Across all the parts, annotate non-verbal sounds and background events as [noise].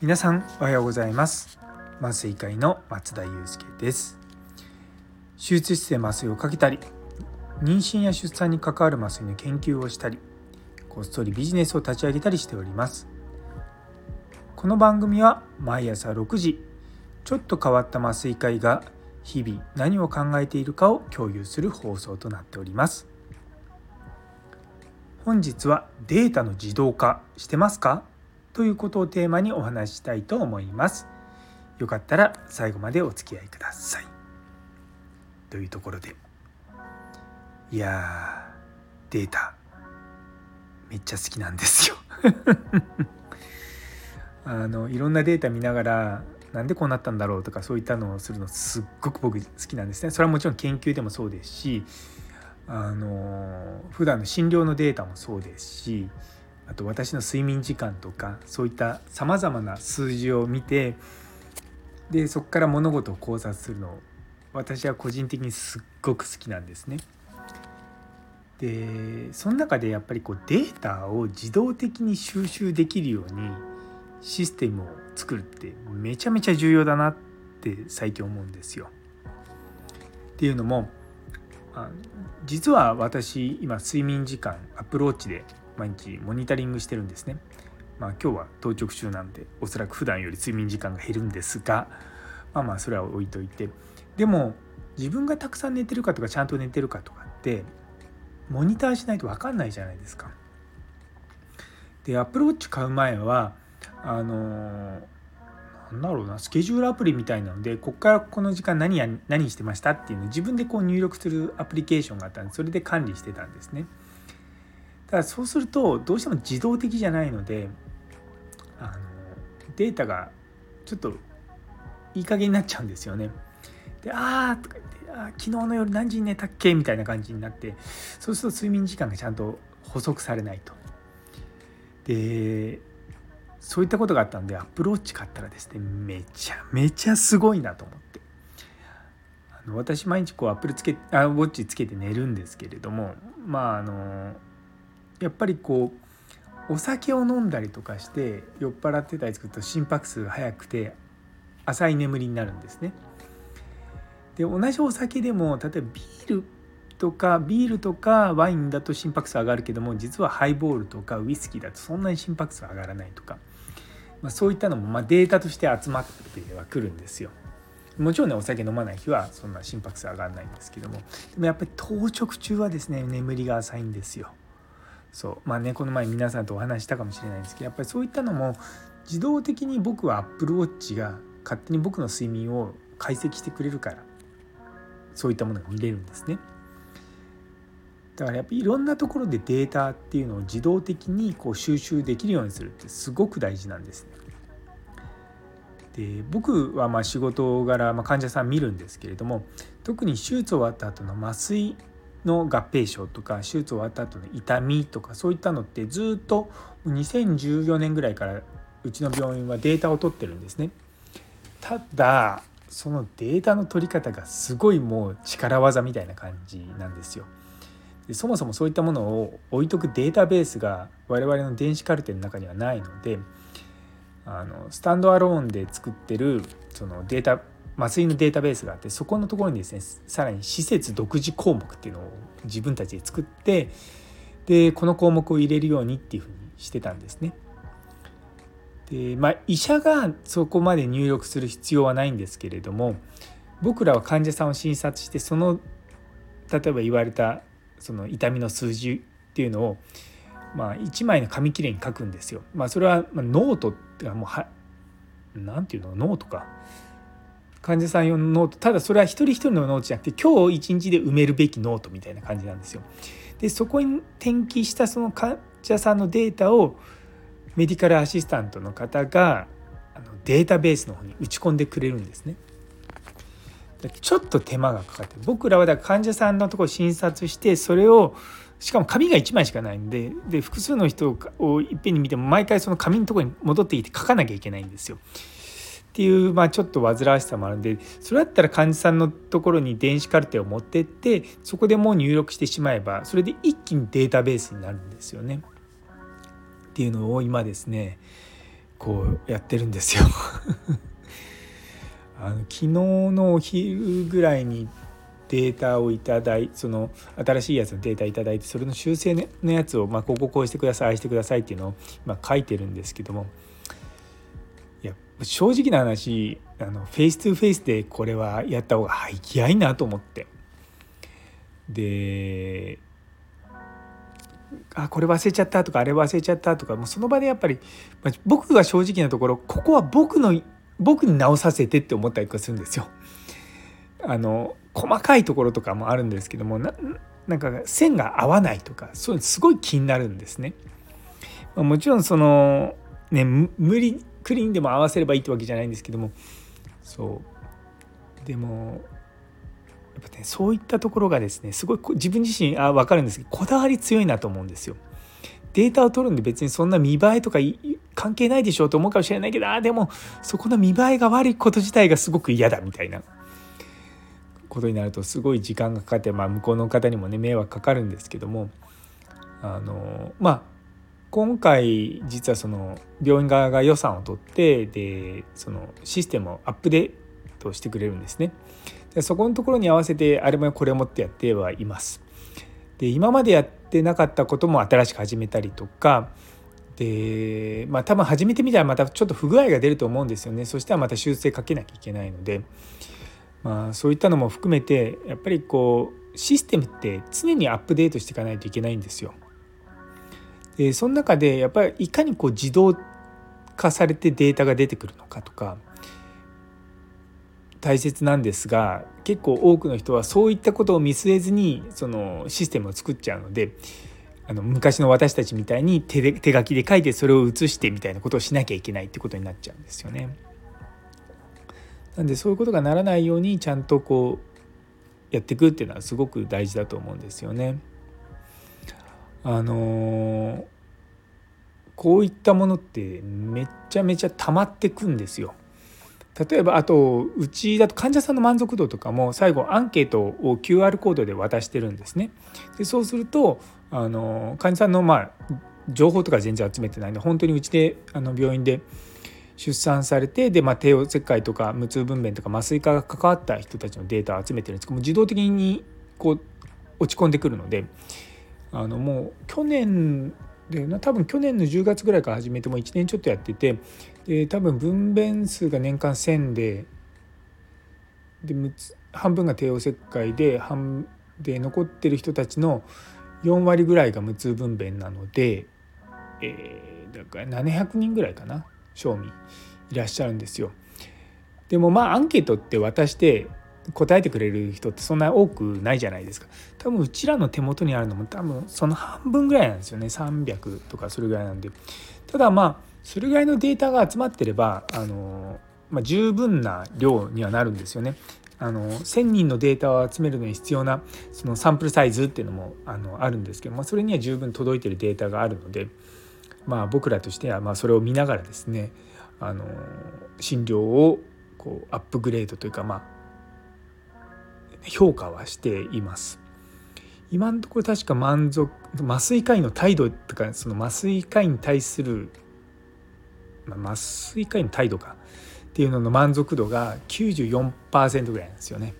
皆さんおはようございます。麻酔科医の松田祐介です。手術室で麻酔をかけたり妊娠や出産に関わる麻酔の研究をしたりこっそりビジネスを立ち上げたりしております。この番組は毎朝6時ちょっと変わった麻酔科医が日々何を考えているかを共有する放送となっております。本日はデータの自動化してますか？ということをテーマにお話ししたいと思います。よかったら最後までお付き合いください。というところで。いやデータめっちゃ好きなんですよ。[laughs] あのいろんなデータ見ながらなんでこうなったんだろうとかそういったのをするのすっごく僕好きなんですね。それはもちろん研究でもそうですしあの普段の診療のデータもそうですしあと私の睡眠時間とかそういったさまざまな数字を見てでそこから物事を考察するのを私は個人的にすっごく好きなんですね。でその中でやっぱりこうデータを自動的に収集できるようにシステムを作るってめちゃめちゃ重要だなって最近思うんですよ。っていうのも実は私今睡眠時間アプローチで毎日モニタリングしてるんですね。まあ、今日は当直中なんでおそらく普段より睡眠時間が減るんですがまあまあそれは置いといてでも自分がたくさん寝てるかとかちゃんと寝てるかとかってモニターしないと分かんないじゃないですか。でアプローチ買う前はあのなんだろうなスケジュールアプリみたいなのでこっからこの時間何や何してましたっていうのを自分でこう入力するアプリケーションがあったんでそれで管理してたんですね。ただそうするとどうしても自動的じゃないのであのデータがちょっといい加減になっちゃうんですよね。で「ああ」とか言ってあ「昨日の夜何時に寝たっけ?」みたいな感じになってそうすると睡眠時間がちゃんと補足されないと。でそういったことがあったんでアプローチ買ったらですねめちゃめちゃすごいなと思ってあの私毎日こうアップルつけあウォッチつけて寝るんですけれどもまああのやっぱりこうお酒を飲んだりとかして酔っ払ってたりすると心拍数が速くて浅い眠りになるんですね。で同じお酒でも例えばビールとかビールとかワインだと心拍数上がるけども実はハイボールとかウイスキーだとそんなに心拍数上がらないとか、まあ、そういったのもまデータとして集まってはくるんですよ。もちろんねお酒飲まない日はそんな心拍数上がらないんですけどもでもやっぱり当直中はですね眠りが浅いんですよ。そうまあねこの前皆さんとお話したかもしれないんですけどやっぱりそういったのも自動的に僕は Apple Watch が勝手に僕の睡眠を解析してくれるからそういったものが見れるんですね。だからやっぱりいろんなところでデータっていうのを自動的にこう収集できるようにするってすごく大事なんですね。で僕はまあ仕事柄、まあ、患者さん見るんですけれども特に手術終わった後の麻酔の合併症とか手術終わった後の痛みとかそういったのってずっと2014年ぐらいからうちの病院はデータを取ってるんですね。ただそのデータの取り方がすごいもう力技みたいな感じなんですよ。でそもそもそういったものを置いとくデータベースが我々の電子カルテの中にはないのであのスタンドアローンで作ってるそのデータ麻酔のデータベースがあってそこのところにですねさらに施設独自項目っていうのを自分たちで作ってでこの項目を入れるようにっていうふうにしてたんですね。でまあ、医者がそこまで入力する必要はないんですけれども僕らは患者さんを診察してその例えば言われたその痛みの数字っていうのを、まあ、1枚の紙切れに書くんですよ。まあ、それはノートっていうかもうは何ていうの？ノートか患者さん用のノートただそれは一人一人のノートじゃなくて今日一日で埋めるべきノートみたいな感じなんですよ。でそこに転記したその患者さんのデータをメディカルアシスタントの方があのデータベースの方に打ち込んでくれるんですね。ちょっと手間がかかって僕らはだ患者さんのとこ診察してそれをしかも紙が1枚しかないんでで複数の人をいっぺんに見ても毎回その紙のとこに戻ってきて書かなきゃいけないんですよ。っっていう、まあ、ちょっと煩わしさもあるんでそれだったら患者さんのところに電子カルテを持ってってそこでもう入力してしまえばそれで一気にデータベースになるんですよね。っていうのを今ですねこうやってるんですよ [laughs] あの昨日のお昼ぐらいにデータをいただいその新しいやつのデータいただいてそれの修正のやつを、まあ、こここうしてくださいああしてくださいっていうのを、まあ、書いてるんですけどもいや正直な話あのフェイス2フェイスでこれはやった方が早いなと思って。であこれ忘れちゃったとかあれ忘れちゃったとかもうその場でやっぱり、まあ、僕が正直なところここは僕の僕に直させてって思ったりとかするんですよ。あの細かいところとかもあるんですけどもななんか線が合わないとかそういうのすごい気になるんですね。まあ、もちろんそのね無理クリーンでも合わせればいいってわけじゃないんですけどもそうでもやっぱねそういったところがですねすごい自分自身あ分かるんですけどこだわり強いなと思うんですよ。データを取るんで別にそんな見栄えとか関係ないでしょうと思うかもしれないけどあでもそこの見栄えが悪いこと自体がすごく嫌だみたいなことになるとすごい時間がかかって、まあ、向こうの方にもね迷惑かかるんですけどもあのまあ今回実はその病院側が予算を取ってでそのシステムをアップデートしてくれるんですね。でそこのところに合わせてあれもこれもってやってはいます。で今までやってなかったことも新しく始めたりとかでまあ多分始めてみたらまたちょっと不具合が出ると思うんですよねそしたらまた修正かけなきゃいけないので、まあ、そういったのも含めてやっぱりこうシステムって常にアップデートしていかないといけないんですよ。でその中でやっぱりいかにこう自動化されてデータが出てくるのかとか大切なんですが結構多くの人はそういったことを見据えずにそのシステムを作っちゃうのであの昔の私たちみたいに手で手書きで書いてそれを写してみたいなことをしなきゃいけないってことになっちゃうんですよね。なんでそういうことがならないようにちゃんとこうやっていくっていうのはすごく大事だと思うんですよね。あのこういったものってめっちゃめちゃ溜まってくんですよ。例えばあとうちだと患者さんの満足度とかも最後アンケートを QR コードで渡してるんですね。でそうするとあの患者さんのまあ情報とか全然集めてないんで本当にうちであの病院で出産されてで、まあ、帝王切開とか無痛分娩とか麻酔科が関わった人たちのデータを集めてるんです。けども自動的にこう落ち込んでくるのであのもう去年で多分去年の10月ぐらいから始めても1年ちょっとやっててで多分分娩数が年間1,000でで半分が帝王切開で半で残ってる人たちの4割ぐらいが無痛分娩なので、えー、だから700人ぐらいかな賞味いらっしゃるんですよ。でもまあアンケートって渡して答えてくれる人ってそんな多くないじゃないですか。多分うちらの手元にあるのも多分その半分ぐらいなんですよね。300とかそれぐらいなんで。ただまあそれぐらいのデータが集まってればあの、まあ、十分な量にはなるんですよね。あの1,000人のデータを集めるのに必要なそのサンプルサイズっていうのもあのあるんですけど、まあ、それには十分届いてるデータがあるので、まあ、僕らとしてはまあそれを見ながらですねあの診療をこうアップグレードというかまあ評価はしています。今のところ確か満足麻酔科医の態度とかその麻酔科医に対する、まあ、麻酔科医の態度かっていうのの満足度が94%ぐらいなんですよね。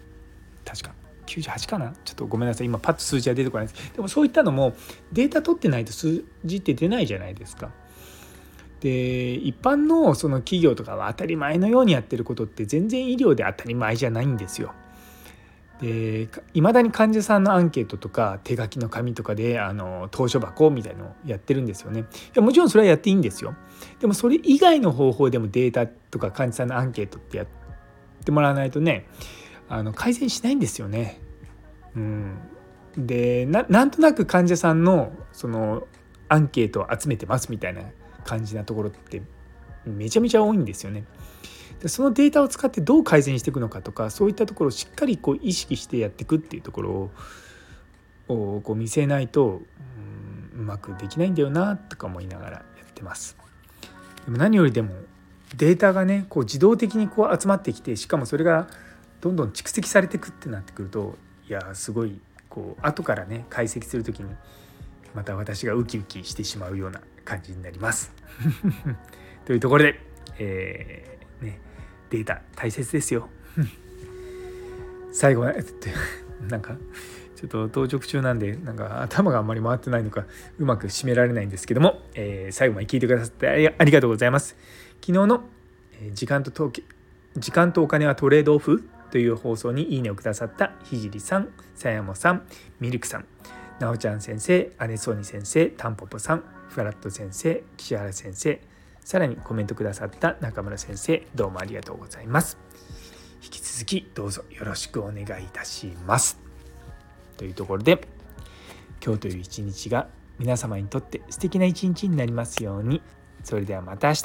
確か。98かな？ちょっとごめんなさい。今パッと数字は出てこないです。でもそういったのもデータ取ってないと数字って出ないじゃないですか。で一般のその企業とかは当たり前のようにやってることって全然医療で当たり前じゃないんですよ。でいまだに患者さんのアンケートとか手書きの紙とかであの投書箱みたいのをやってるんですよね。いやもちろんそれはやっていいんですよ。でもそれ以外の方法でもデータとか患者さんのアンケートってやってもらわないとねあの改善しないんですよね。うん。でなんとなく患者さんのそのアンケートを集めてますみたいな感じなところってめちゃめちゃ多いんですよね。でそのデータを使ってどう改善していくのかとかそういったところをしっかりこう意識してやっていくっていうところをこう見せないとううまくできないんだよなとか思いながらやってます。でも何よりでもデータがねこう自動的にこう集まってきてしかもそれがどんどん蓄積されていくってなってくるといやすごいこう後からね解析する時にまた私がウキウキしてしまうような感じになります。[laughs] というところで、え、ね、データ大切ですよ。最後はなんかちょっと当直中なんでなんか頭があんまり回ってないのかうまく締められないんですけども、えー、最後まで聞いてくださってありがとうございます。昨日の時間と時間とお金はトレードオフという放送にいいねをくださったひじりさん、さやもさん、ミルクさん、なおちゃん先生、アネソー先生、タンポポさん、フラット先生、岸原先生、さらにコメントくださった中村先生、どうもありがとうございます。引き続きどうぞよろしくお願いいたします。というところで今日という一日が皆様にとって素敵な一日になりますようにそれではまた明日